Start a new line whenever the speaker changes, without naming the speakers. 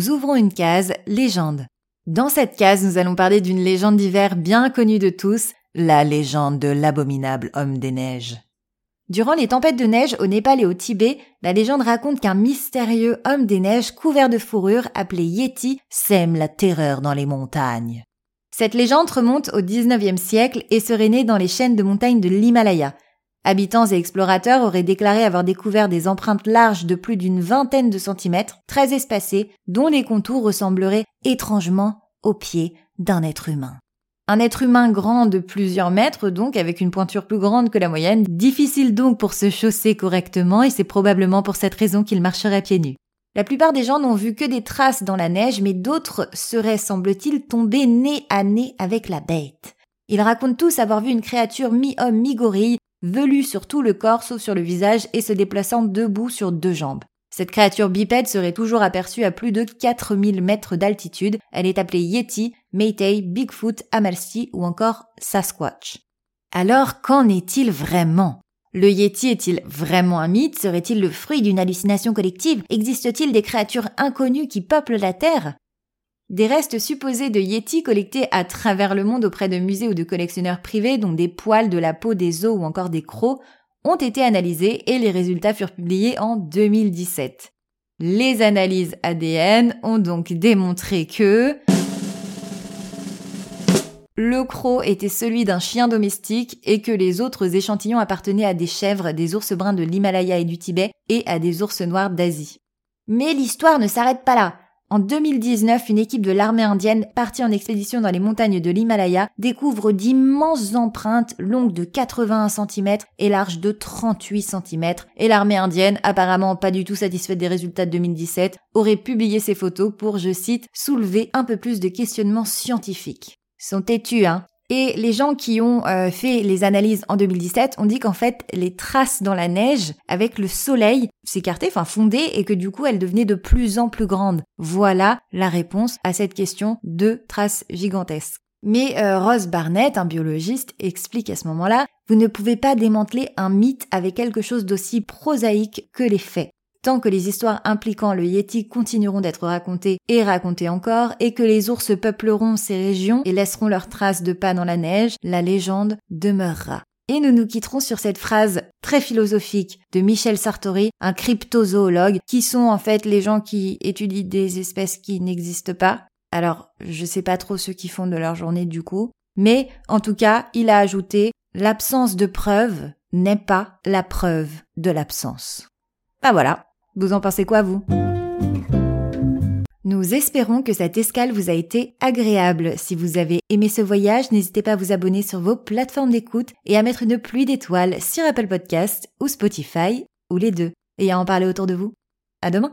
Nous ouvrons une case légende. Dans cette case, nous allons parler d'une légende d'hiver bien connue de tous, la légende de l'abominable homme des neiges. Durant les tempêtes de neige au Népal et au Tibet, la légende raconte qu'un mystérieux homme des neiges couvert de fourrure appelé Yeti sème la terreur dans les montagnes. Cette légende remonte au XIXe siècle et serait née dans les chaînes de montagnes de l'Himalaya. Habitants et explorateurs auraient déclaré avoir découvert des empreintes larges de plus d'une vingtaine de centimètres, très espacées, dont les contours ressembleraient étrangement aux pieds d'un être humain. Un être humain grand de plusieurs mètres, donc avec une pointure plus grande que la moyenne, difficile donc pour se chausser correctement et c'est probablement pour cette raison qu'il marcherait pieds nus. La plupart des gens n'ont vu que des traces dans la neige, mais d'autres seraient, semble-t-il, tombés nez à nez avec la bête. Ils racontent tous avoir vu une créature mi-homme, mi-gorille, velue sur tout le corps sauf sur le visage et se déplaçant debout sur deux jambes. Cette créature bipède serait toujours aperçue à plus de 4000 mètres d'altitude. Elle est appelée Yeti, Meitei, Bigfoot, Amalfi ou encore Sasquatch. Alors, qu'en est-il vraiment? Le Yeti est-il vraiment un mythe? Serait-il le fruit d'une hallucination collective? Existe-t-il des créatures inconnues qui peuplent la Terre? Des restes supposés de Yeti collectés à travers le monde auprès de musées ou de collectionneurs privés, dont des poils, de la peau, des os ou encore des crocs, ont été analysés et les résultats furent publiés en 2017. Les analyses ADN ont donc démontré que le croc était celui d'un chien domestique et que les autres échantillons appartenaient à des chèvres, des ours bruns de l'Himalaya et du Tibet et à des ours noirs d'Asie. Mais l'histoire ne s'arrête pas là. En 2019, une équipe de l'armée indienne partie en expédition dans les montagnes de l'Himalaya découvre d'immenses empreintes longues de 81 cm et larges de 38 cm et l'armée indienne, apparemment pas du tout satisfaite des résultats de 2017, aurait publié ces photos pour, je cite, soulever un peu plus de questionnements scientifiques. sont têtus, hein? Et les gens qui ont euh, fait les analyses en 2017 ont dit qu'en fait, les traces dans la neige, avec le soleil, s'écartaient, enfin fondaient, et que du coup, elles devenaient de plus en plus grandes. Voilà la réponse à cette question de traces gigantesques. Mais euh, Ross Barnett, un biologiste, explique à ce moment-là, vous ne pouvez pas démanteler un mythe avec quelque chose d'aussi prosaïque que les faits tant que les histoires impliquant le Yeti continueront d'être racontées et racontées encore, et que les ours peupleront ces régions et laisseront leurs traces de pas dans la neige, la légende demeurera. Et nous nous quitterons sur cette phrase très philosophique de Michel Sartori, un cryptozoologue, qui sont en fait les gens qui étudient des espèces qui n'existent pas. Alors, je sais pas trop ce qu'ils font de leur journée du coup, mais en tout cas, il a ajouté l'absence de preuve n'est pas la preuve de l'absence. Bah voilà, vous en pensez quoi, vous? Nous espérons que cette escale vous a été agréable. Si vous avez aimé ce voyage, n'hésitez pas à vous abonner sur vos plateformes d'écoute et à mettre une pluie d'étoiles sur Apple Podcast ou Spotify, ou les deux, et à en parler autour de vous. À demain!